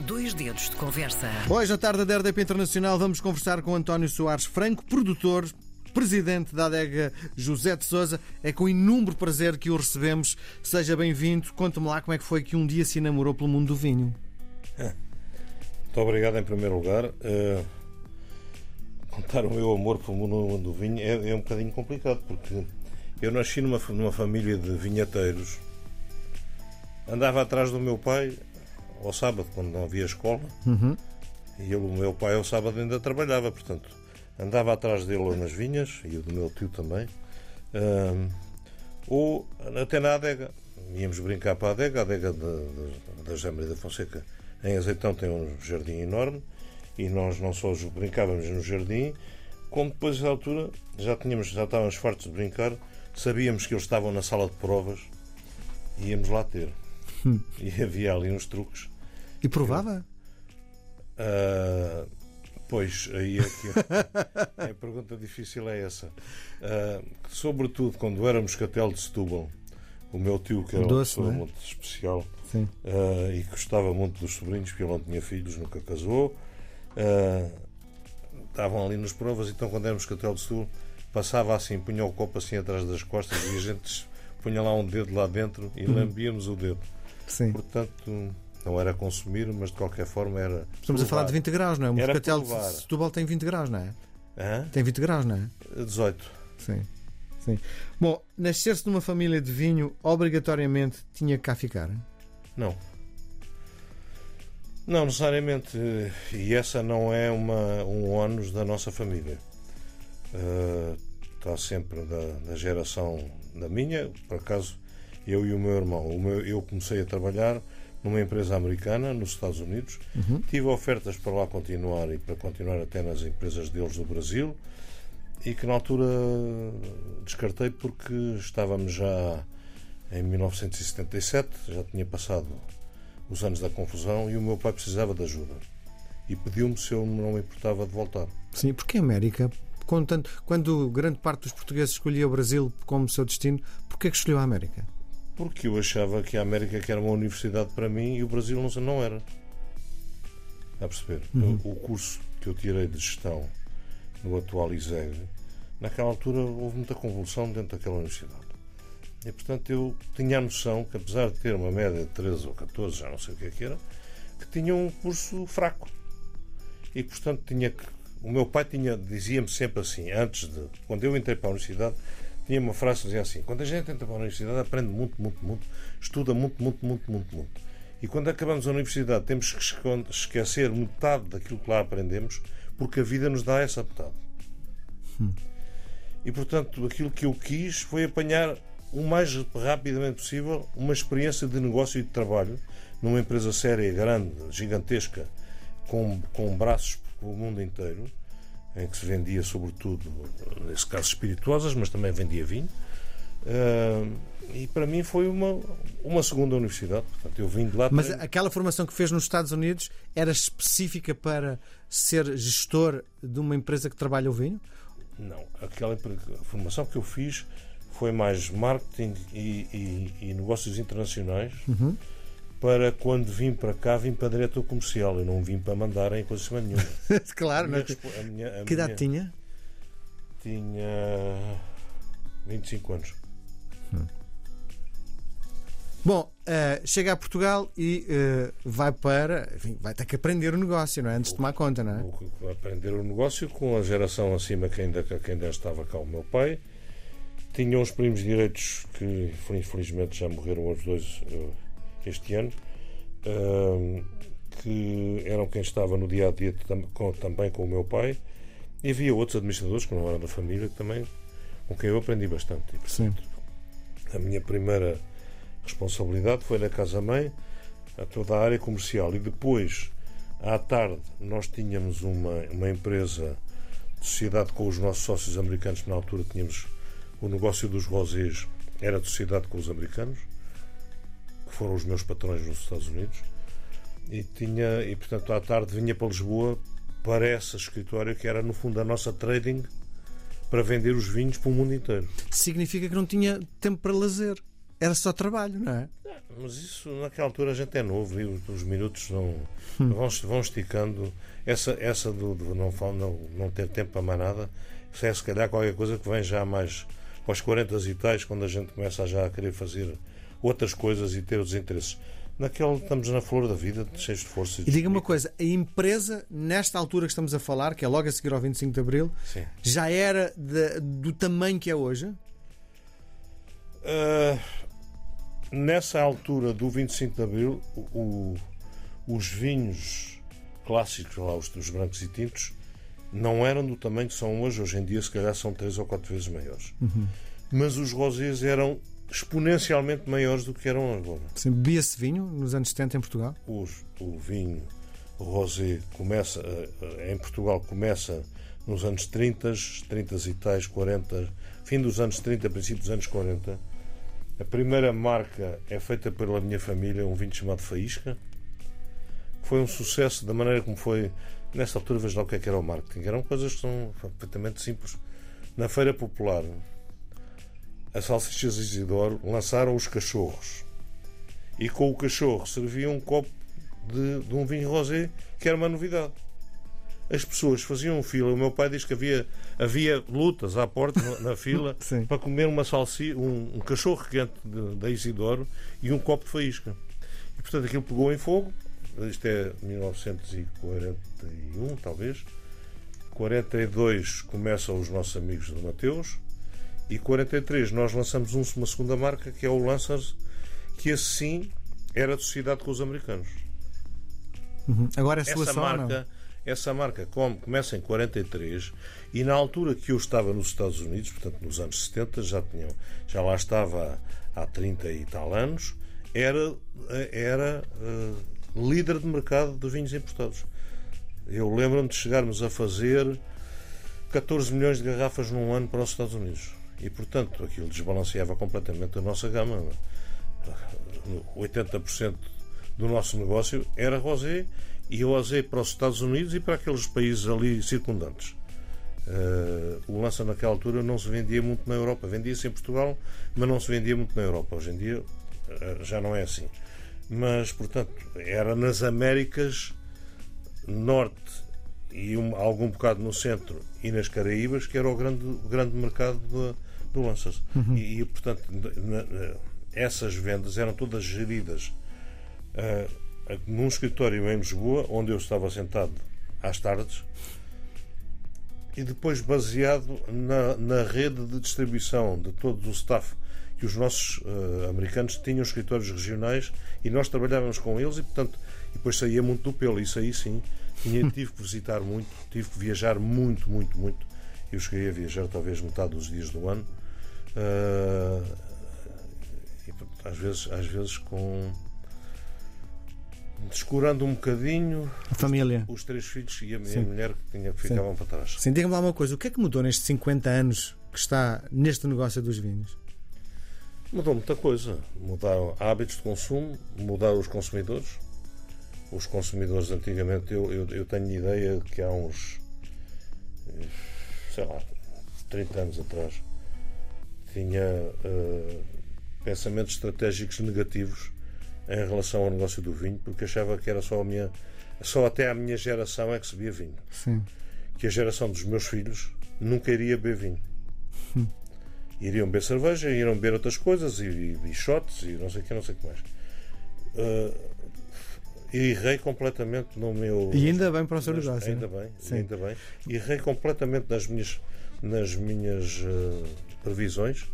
Dois dedos de conversa. Hoje, à tarde da RDP Internacional, vamos conversar com António Soares Franco, produtor, presidente da adega José de Souza. É com inúmero prazer que o recebemos. Seja bem-vindo. Conte-me lá como é que foi que um dia se namorou pelo mundo do vinho. Muito obrigado em primeiro lugar. Uh, contar o meu amor pelo mundo do vinho é, é, um bocadinho complicado porque eu nasci numa, numa família de vinhateiros. Andava atrás do meu pai ao sábado, quando não havia escola. Uhum. E ele, o meu pai ao sábado ainda trabalhava, portanto, andava atrás dele nas vinhas, e o do meu tio também. Uh, ou até na adega. Íamos brincar para a adega, a adega da José Maria da Fonseca em Azeitão tem um jardim enorme e nós não só brincávamos no jardim, como depois da altura já tínhamos, já estávamos fartos de brincar, sabíamos que eles estavam na sala de provas e íamos lá ter. Hum. E havia ali uns truques. E provava? Uh, pois, aí é que a pergunta difícil é essa. Uh, sobretudo quando éramos catel de Setúbal, o meu tio, que era Doce, uma pessoa é? muito especial uh, e gostava muito dos sobrinhos, porque ele não tinha filhos, nunca casou, estavam ali nas provas, então quando éramos catel de Setúbal, passava assim, punha o copo assim atrás das costas e a gente punha lá um dedo lá dentro e Uhum. lambíamos o dedo. Sim. Portanto, não era consumir, mas de qualquer forma era. Estamos a falar de 20 graus, não é? Um Era moscatel de provar. Setúbal tem 20 graus, não é? Hã? Tem 20 graus, não é? 18. Sim. Sim. Bom, nascer-se numa família de vinho obrigatoriamente tinha que cá ficar. Não. Não, necessariamente. eh, E essa não é uma, um ónus da nossa família. Eh, está sempre da, da geração da minha. Por acaso, eu e o meu irmão. O meu- eu comecei a trabalhar numa empresa americana nos Estados Unidos. Tive ofertas para lá continuar e para continuar até nas empresas deles do Brasil. E que na altura descartei porque estávamos já em 1977, já tinha passado os anos da confusão e o meu pai precisava de ajuda. E pediu-me se eu não me importava de voltar. Sim, porque a América, quando, quando grande parte dos portugueses escolhia o Brasil como seu destino, porquê que escolheu a América? Porque eu achava que a América que era uma universidade para mim e o Brasil não, não era. A perceber? O curso que eu tirei de gestão no atual ISEG, naquela altura houve muita convulsão dentro daquela universidade. E portanto eu tinha a noção que apesar de ter uma média de 13 ou 14, já não sei o que é que era, que tinha um curso fraco. E portanto tinha que. O meu pai tinha, dizia-me sempre assim, antes de. Quando eu entrei para a universidade, tinha uma frase que dizia assim: quando a gente entra para a universidade, aprende muito, muito, muito, estuda muito, muito, muito, muito, muito. E quando acabamos a universidade, temos que esquecer metade daquilo que lá aprendemos, porque a vida nos dá essa metade. E portanto, aquilo que eu quis foi apanhar o mais rapidamente possível uma experiência de negócio e de trabalho numa empresa séria, grande, gigantesca, com, com braços pelo mundo inteiro, em que se vendia sobretudo, nesse caso, espirituosas, mas também vendia vinho. Ah, e para mim foi uma, uma segunda universidade. Portanto, eu vim de lá. Mas treino- aquela formação que fez nos Estados Unidos era específica para ser gestor de uma empresa que trabalha o vinho? Não, aquela formação que eu fiz foi mais marketing e, e- e negócios internacionais. Para quando vim para cá, vim para diretor comercial. Eu não vim para mandar em coisa nenhuma. claro, é? respo- a minha- a Que idade minha- tinha? Tinha 25 anos. Bom, eh, chega a Portugal e eh, vai para. Enfim, vai ter que aprender o negócio, não é? Antes de tomar conta, não é? Vou aprender o negócio com a geração acima que ainda, que ainda estava cá o meu pai. Tinha uns primos direitos que infelizmente já morreram os dois eh, este ano, que eram quem estava no dia a dia também com o meu pai. E havia outros administradores que não eram da família também com quem eu aprendi bastante. E, portanto, a minha primeira responsabilidade foi na casa-mãe, a toda a área comercial. E depois, à tarde, nós tínhamos uma, uma empresa de sociedade com os nossos sócios americanos, na altura tínhamos o negócio dos rosés, era de sociedade com os americanos, foram os meus patrões nos Estados Unidos. E, tinha, e portanto, à tarde vinha para Lisboa para essa escritório que era, no fundo, a nossa trading para vender os vinhos para o mundo inteiro. Significa que não tinha tempo para lazer. Era só trabalho, não é? Mas isso, naquela altura, a gente é novo e os minutos não, hum. vão, vão esticando. Essa, essa do, do não, não, não ter tempo para mais nada, isso é se calhar qualquer coisa que vem já mais aos 40 e tais, quando a gente começa já a querer fazer outras coisas e ter os interesses. Naquele estamos na flor da vida, cheios de força. E, e diga uma coisa: a empresa, nesta altura que estamos a falar, que é logo a seguir ao 25 de Abril, Sim. já era de, do tamanho que é hoje? Uh, nessa altura do 25 de Abril, o, os vinhos clássicos, lá os, os brancos e tintos, não eram do tamanho que são hoje. Hoje em dia, se calhar, são três ou quatro vezes maiores. Uhum. Mas os rosés eram exponencialmente maiores do que eram agora. Bebia-se vinho nos anos 70 em Portugal? Os, o vinho rosé começa, eh, eh, em Portugal começa nos anos 30, 30 e tais, 40, fim dos anos 30, princípio dos anos 40. A primeira marca é feita pela minha família, um vinho chamado Faísca. Foi um sucesso da maneira como foi. Nessa altura, veja lá o que, é que era o marketing. Eram coisas que são perfeitamente simples. Na Feira Popular, as salsichas Isidoro lançaram os cachorros. E com o cachorro serviam um copo de, de um vinho rosé, que era uma novidade. As pessoas faziam fila. O meu pai diz que havia, havia lutas à porta, na, fila, para comer uma salsi, um, um cachorro quente da Isidoro e um copo de faísca. E portanto aquilo pegou em fogo. Isto é 1941, talvez. 42 começam os nossos amigos do Mateus. E 43 nós lançamos uma segunda marca que é o Lancers, que assim era de sociedade com os americanos. Uhum. Agora é sua essa marca, essa marca começa em 43 e na altura que eu estava nos Estados Unidos, portanto nos anos 70, já, tinham, já lá estava há 30 e tal anos, era, era uh, líder de mercado de vinhos importados. Eu lembro-me de chegarmos a fazer 14 milhões de garrafas num ano para os Estados Unidos. E, portanto, aquilo desbalanceava completamente a nossa gama. 80% do nosso negócio era rosé e rosé para os Estados Unidos e para aqueles países ali circundantes. Uh, o lança naquela altura não se vendia muito na Europa. Vendia-se em Portugal, mas não se vendia muito na Europa. Hoje em dia uh, já não é assim. Mas, portanto, era nas Américas Norte e um, algum bocado no centro e nas Caraíbas que era o grande, o grande mercado de, do Lancers. Uhum. E, e, portanto, na, na, essas vendas eram todas geridas uh, num escritório em Lisboa, onde eu estava sentado às tardes, e depois baseado na, na rede de distribuição de todo o staff que os nossos uh, americanos tinham escritórios regionais e nós trabalhávamos com eles e, portanto, depois saía muito do pelo. Isso aí sim, tinha, tive que visitar muito, tive que viajar muito, muito, muito. Eu cheguei a viajar talvez metade dos dias do ano Uh, às vezes, às vezes com descurando um bocadinho a família. Os, os três filhos e a minha Sim. mulher que, tinha, ficavam Sim. para trás. Sim, diga-me lá uma coisa: o que é que mudou nestes 50 anos que está neste negócio dos vinhos? Mudou muita coisa. Mudaram hábitos de consumo, mudaram os consumidores. Os consumidores, antigamente, eu, eu, eu tenho ideia que há uns, sei lá, 30 anos atrás, tinha uh, pensamentos estratégicos negativos em relação ao negócio do vinho, porque achava que era só a minha. Só até a minha geração é que se bebia vinho. Sim. Que a geração dos meus filhos nunca iria beber vinho. Hum. Iriam beber cerveja, iriam beber outras coisas, e, e, shots, e não sei o que, não sei o que mais. Uh, errei completamente no meu. E ainda bem para o seu negócio. Ainda bem, Sim. ainda bem. Errei completamente nas minhas, nas minhas uh, previsões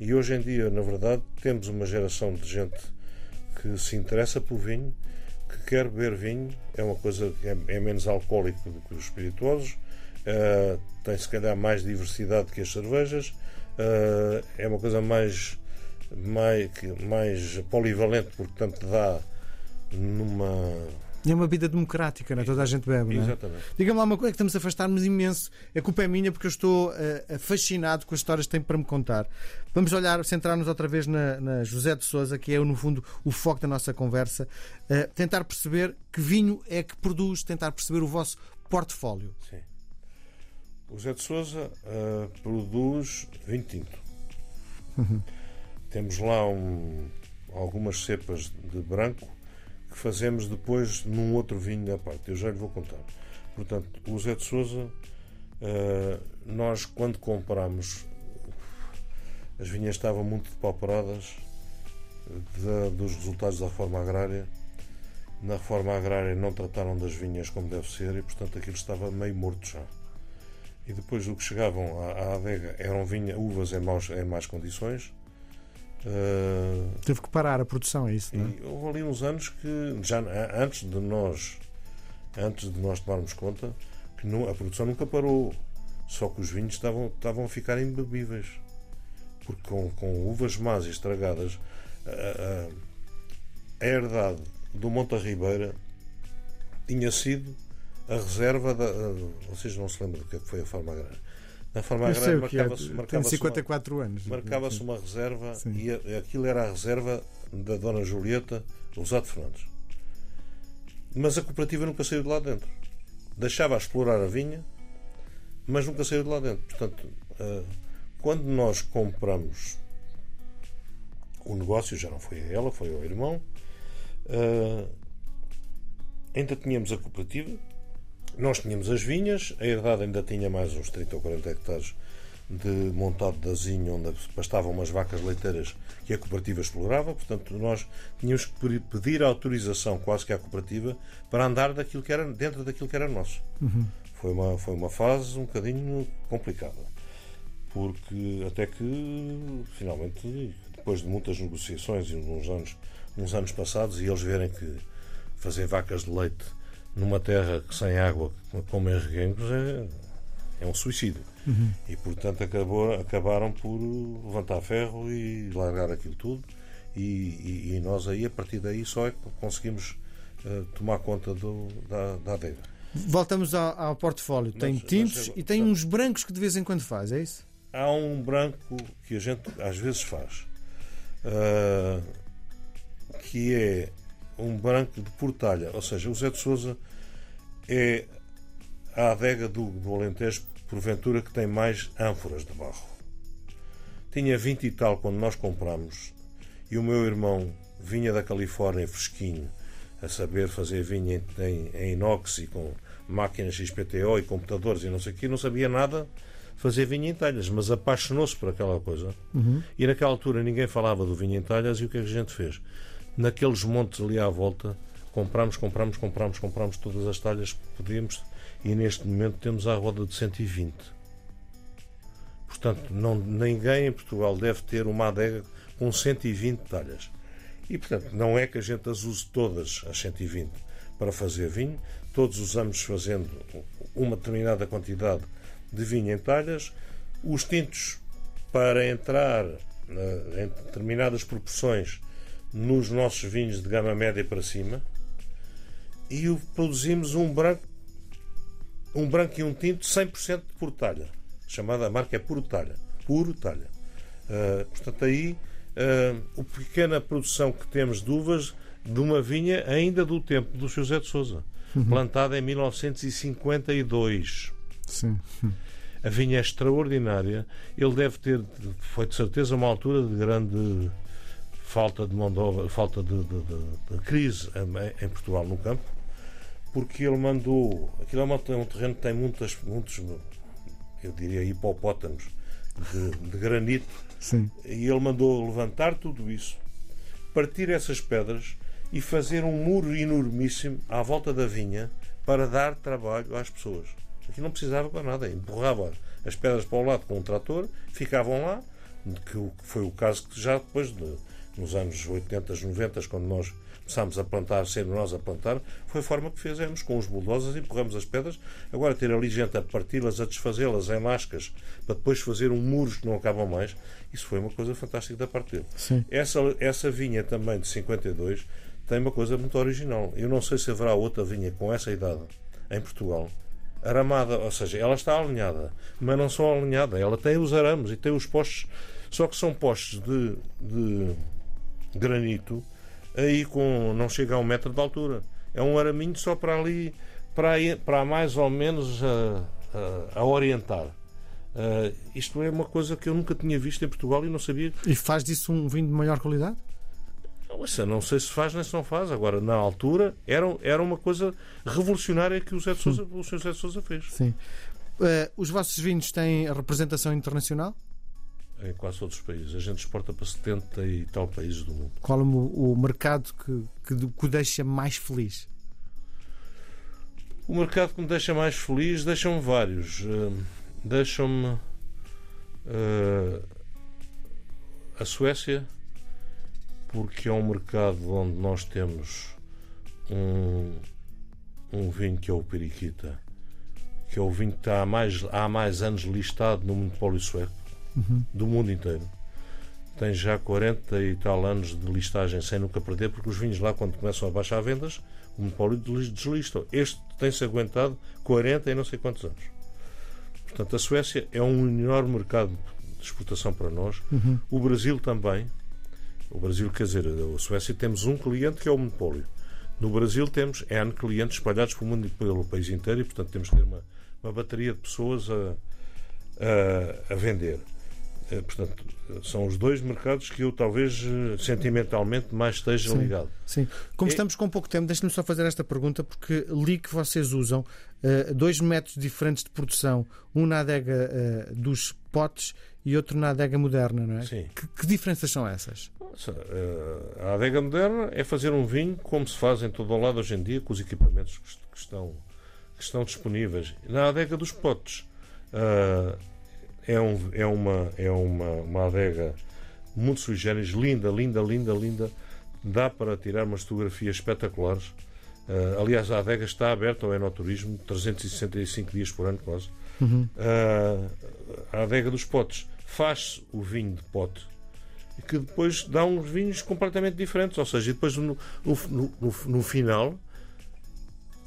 e hoje em dia, na verdade, temos uma geração de gente que se interessa por vinho, que quer beber vinho, é uma coisa que é, é menos alcoólico do que os espirituosos, uh, tem se calhar mais diversidade que as cervejas, uh, é uma coisa mais, mais, mais polivalente, portanto dá numa é uma vida democrática, não é? Toda a gente bebe, não é? Exatamente. Diga-me lá uma coisa, é que estamos a afastar-nos imenso. A culpa é minha porque eu estou uh, fascinado com as histórias que tem para me contar. Vamos olhar, centrar-nos outra vez na, na, José de Souza, que é, no fundo, o foco da nossa conversa. Uh, tentar perceber que vinho é que produz, tentar perceber o vosso portfólio. Sim. O José de Souza uh, produz vinho tinto. Uhum. Temos lá um algumas cepas de branco que fazemos depois num outro vinho à parte. Eu já lhe vou contar. Portanto, o Zé de Souza, uh, nós quando compramos, as vinhas estavam muito depauperadas de, dos resultados da reforma agrária. Na reforma agrária não trataram das vinhas como deve ser e, portanto, aquilo estava meio morto já. E depois o que chegavam à, à adega eram vinha, uvas em, maus, em más condições. Uh, Teve que parar a produção, é isso? Não é? houve ali uns anos que, já antes de nós antes de nós tomarmos conta que não, a produção nunca parou. Só que os vinhos estavam, estavam a ficar imbebíveis. Porque com, com uvas más e estragadas, a, a, a herdade do Monte Ribeira tinha sido a reserva da. Vocês não se lembram do que é foi a forma agrária? Na forma agrária é. marcava-se. Marcava 54 uma, anos. Marcava-se uma reserva Sim. e aquilo era a reserva da Dona Julieta Lousado Fernandes. Mas a cooperativa nunca saiu de lá dentro. Deixava a explorar a vinha, mas nunca saiu de lá dentro. Portanto, eh, quando nós compramos o negócio, já não foi a ela, foi ao irmão, eh, ainda tínhamos a cooperativa, nós tínhamos as vinhas, a herdade ainda tinha mais uns 30 ou 40 hectares de montado de azinho onde pastavam umas vacas leiteiras que a cooperativa explorava, portanto nós tínhamos que pedir autorização quase que à cooperativa para andar daquilo que era, dentro daquilo que era nosso. Uhum. Foi, uma, foi uma fase um bocadinho complicada, porque até que finalmente, depois de muitas negociações e uns anos, uns anos passados, e eles verem que fazer vacas de leite numa terra sem água, como em Reguengos, é, é um suicídio. Uhum. E, portanto, acabou, acabaram por levantar ferro e largar aquilo tudo. E, e, e nós aí, a partir daí, só é que conseguimos uh, tomar conta do, da, da adega. Voltamos ao, ao portfólio. Tem mas, tintos mas, e tem uns brancos que de vez em quando faz, é isso? Há um branco que a gente às vezes faz, uh, que é um branco de portalha. Ou seja, o Zé de Souza é a adega do, do Alentejo porventura que tem mais ânforas de barro. Tinha 20 e tal quando nós compramos, e o meu irmão vinha da Califórnia fresquinho, a saber fazer vinho em, em inox e com máquinas XPTO e computadores e não sei o que, não sabia nada fazer vinho em talhas, mas apaixonou-se por aquela coisa. Uhum. E naquela altura ninguém falava do vinho em talhas e o que é que a gente fez? Naqueles montes ali à volta, compramos, compramos, compramos, compramos todas as talhas que podíamos e neste momento temos à roda de 120. Portanto, não, ninguém em Portugal deve ter uma adega com 120 talhas. E, portanto, não é que a gente as use todas, as 120, para fazer vinho. Todos usamos fazendo uma determinada quantidade de vinho em talhas. Os tintos, para entrar em determinadas proporções nos nossos vinhos de gama média para cima. E produzimos um branco um branco e um tinto 100% por talha. Chamada a marca é Puro Talha. Puro Talha. Uh, portanto, aí uh, a pequena produção que temos de uvas de uma vinha ainda do tempo do José de Souza, uhum. plantada em 1952. Sim. A vinha é extraordinária. Ele deve ter, foi de certeza uma altura de grande falta de mão de obra, falta de, de, de, de crise em Portugal no campo porque ele mandou. Aquilo é, um terreno que tem muitas, muitos, eu diria, hipopótamos de, de granito. Sim. E ele mandou levantar tudo isso, partir essas pedras e fazer um muro enormíssimo à volta da vinha para dar trabalho às pessoas. Aqui não precisava para nada, empurrava as pedras para o lado com um trator, ficavam lá, que foi o caso que já depois, de, nos anos 80, 90, quando nós começámos a plantar, sendo nós a plantar, foi a forma que fizemos. Com os bulldozers empurramos as pedras. Agora ter ali gente a parti-las, a desfazê-las em lascas, para depois fazer um muros que não acabam mais, isso foi uma coisa fantástica da parte dele. Sim. Essa, essa vinha também de 52 tem uma coisa muito original. Eu não sei se haverá outra vinha com essa idade em Portugal aramada, ou seja, ela está alinhada, mas não só alinhada, ela tem os arames e tem os postes, só que são postes de, de granito aí com não chega a um metro de altura. É um araminho só para ali, para, para mais ou menos a, a, a orientar. Uh, isto é uma coisa que eu nunca tinha visto em Portugal e não sabia. E faz disso um vinho de maior qualidade? Não, não sei se faz nem se não faz. Agora, na altura, era, era uma coisa revolucionária que o, Zé Sousa, o Sr. Zé de Sousa fez. Sim. Uh, os vossos vinhos têm representação internacional? Em quase todos os países. A gente exporta para 70 e tal países do mundo. Qual o, o mercado que, que, que o deixa mais feliz? O mercado que me deixa mais feliz deixam-me vários. Uh, deixam-me uh, a Suécia, porque é um mercado onde nós temos um, um vinho que é o Periquita, que é o vinho que está há mais, há mais anos listado no monopólio sueco, uhum. do mundo inteiro. Tem já 40 e tal anos de listagem sem nunca perder, porque os vinhos lá, quando começam a baixar vendas, o monopólio deslistam. Este tem-se aguentado 40 e não sei quantos anos. Portanto, a Suécia é um enorme mercado de exportação para nós. Uhum. O Brasil também. O Brasil, quer dizer, a Suécia temos um cliente que é o monopólio. No Brasil temos N clientes espalhados pelo mundo e pelo país inteiro e, portanto, temos que ter uma, uma bateria de pessoas a, a, a vender. Eh, portanto, são os dois mercados que eu talvez eh, sentimentalmente mais esteja sim, ligado. Sim. Como e... estamos com pouco tempo, deixe-me só fazer esta pergunta, porque li que vocês usam uh, dois métodos diferentes de produção, um na adega uh, dos potes e outro na adega moderna, não é? Sim. Que, que diferenças são essas? Nossa, uh, a adega moderna é fazer um vinho como se faz em todo o lado hoje em dia, com os equipamentos que estão, que estão disponíveis. Na adega dos potes. Uh, é, um, é, uma, é uma, uma adega muito sui generis, linda, linda, linda, linda. Dá para tirar umas fotografias espetaculares. Uh, aliás, a adega está aberta ao enoturismo 365 dias por ano, quase. Uhum. Uh, a adega dos potes faz o vinho de pote que depois dá uns vinhos completamente diferentes. Ou seja, depois no, no, no, no final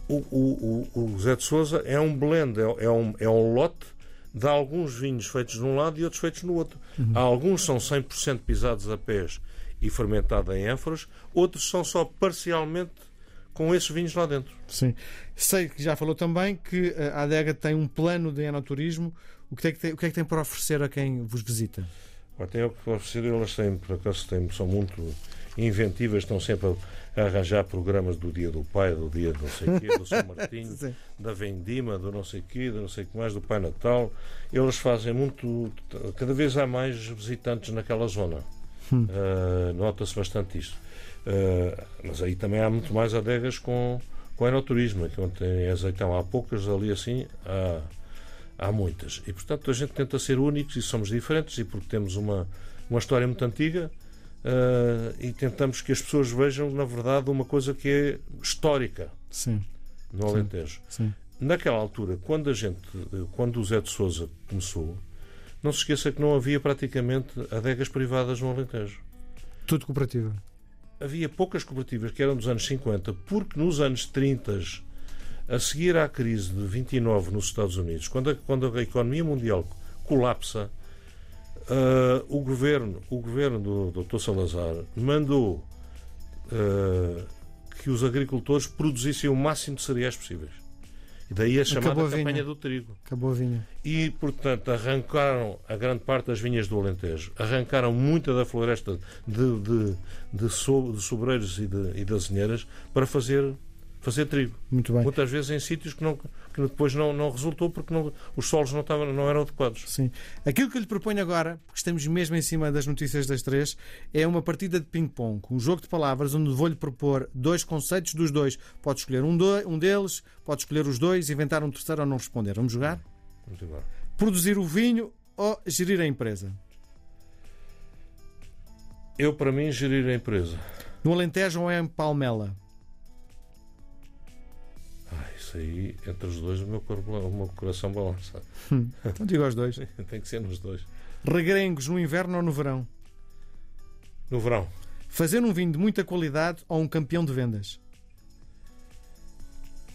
o, o, o, Zé de Souza é um blend, é, é, um, é um lote de alguns vinhos feitos num lado e outros feitos no outro. Uhum. Alguns são 100% pisados a pés e fermentados em ânforas, outros são só parcialmente com esses vinhos lá dentro. Sim. Sei que já falou também que a adega tem um plano de enoturismo. O que, é que tem, o que é que tem para oferecer a quem vos visita? Tem o que oferecer, elas têm, por acaso, têm, são muito inventivas, estão sempre a arranjar programas do dia do pai, do dia do não sei quê, do São Martinho, da Vendima, do não sei quê, do não sei o que mais, do Pai Natal. Eles fazem muito. Cada vez há mais visitantes naquela zona. Hum. Uh, Nota-se bastante isso. Uh, mas aí também há muito mais adegas com, com aeroturismo, que onde tem azeitão. Há poucas ali assim, há, há muitas. E portanto a gente tenta ser únicos e somos diferentes, e porque temos uma, uma história muito antiga uh, e tentamos que as pessoas vejam, na verdade, uma coisa que é histórica Sim. no Alentejo. Sim. Sim. Naquela altura, quando a gente, quando o Zé de Souza começou, não se esqueça que não havia praticamente adegas privadas no Alentejo. Tudo cooperativa. Havia poucas cooperativas que eram dos anos 50, porque nos anos 30, a seguir à crise de 29 nos Estados Unidos, quando a, quando a economia mundial colapsa, Uh, o governo, o governo do Dr. Salazar mandou uh, que os agricultores produzissem o máximo de cereais possíveis. E daí a chamada a campanha do trigo. Acabou a vinha. E, portanto, arrancaram a grande parte das vinhas do Alentejo, arrancaram muita da floresta de, de, de, so, de sobreiros e de, e de azinheiras para fazer fazer trigo. Muito bem. Muitas vezes em sítios que, não, que depois não, não resultou porque não, os solos não, estavam, não eram adequados. Sim. Aquilo que eu lhe proponho agora, porque estamos mesmo em cima das notícias das três, é uma partida de ping-pong, um jogo de palavras onde vou-lhe propor dois conceitos dos dois. Pode escolher um, do, um deles, pode escolher os dois, inventar um terceiro ou não responder. Vamos jogar? Vamos jogar. Produzir o vinho ou gerir a empresa? Eu, para mim, gerir a empresa. No Alentejo ou em Palmela? Isso aí, entre os dois, o meu, corpo, o meu coração balança. Hum, então digo aos dois. Tem que ser nos dois. Regrengos no inverno ou no verão? No verão. Fazer um vinho de muita qualidade ou um campeão de vendas?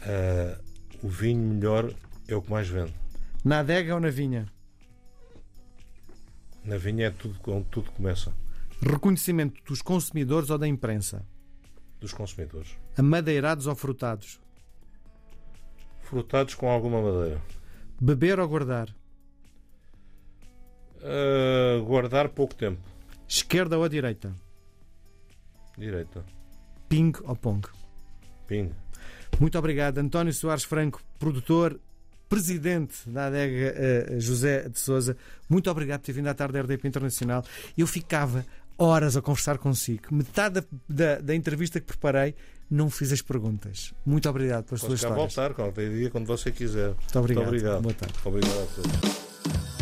Uh, o vinho melhor é o que mais vende. Na adega ou na vinha? Na vinha é tudo onde tudo começa. Reconhecimento dos consumidores ou da imprensa? Dos consumidores. Amadeirados ou frutados? Frutados com alguma madeira. Beber ou guardar? Uh, guardar pouco tempo. Esquerda ou direita? Direita. Ping ou Pong? Ping. Muito obrigado, António Soares Franco, produtor, presidente da adega uh, José de Souza. Muito obrigado por ter vindo à tarde da RDP Internacional. Eu ficava horas a conversar consigo. Metade da, da, da entrevista que preparei não fiz as perguntas. Muito obrigado pelas Posso suas histórias. voltar qualquer dia, quando você quiser. Muito obrigado. Muito obrigado. Boa tarde. Obrigado a todos.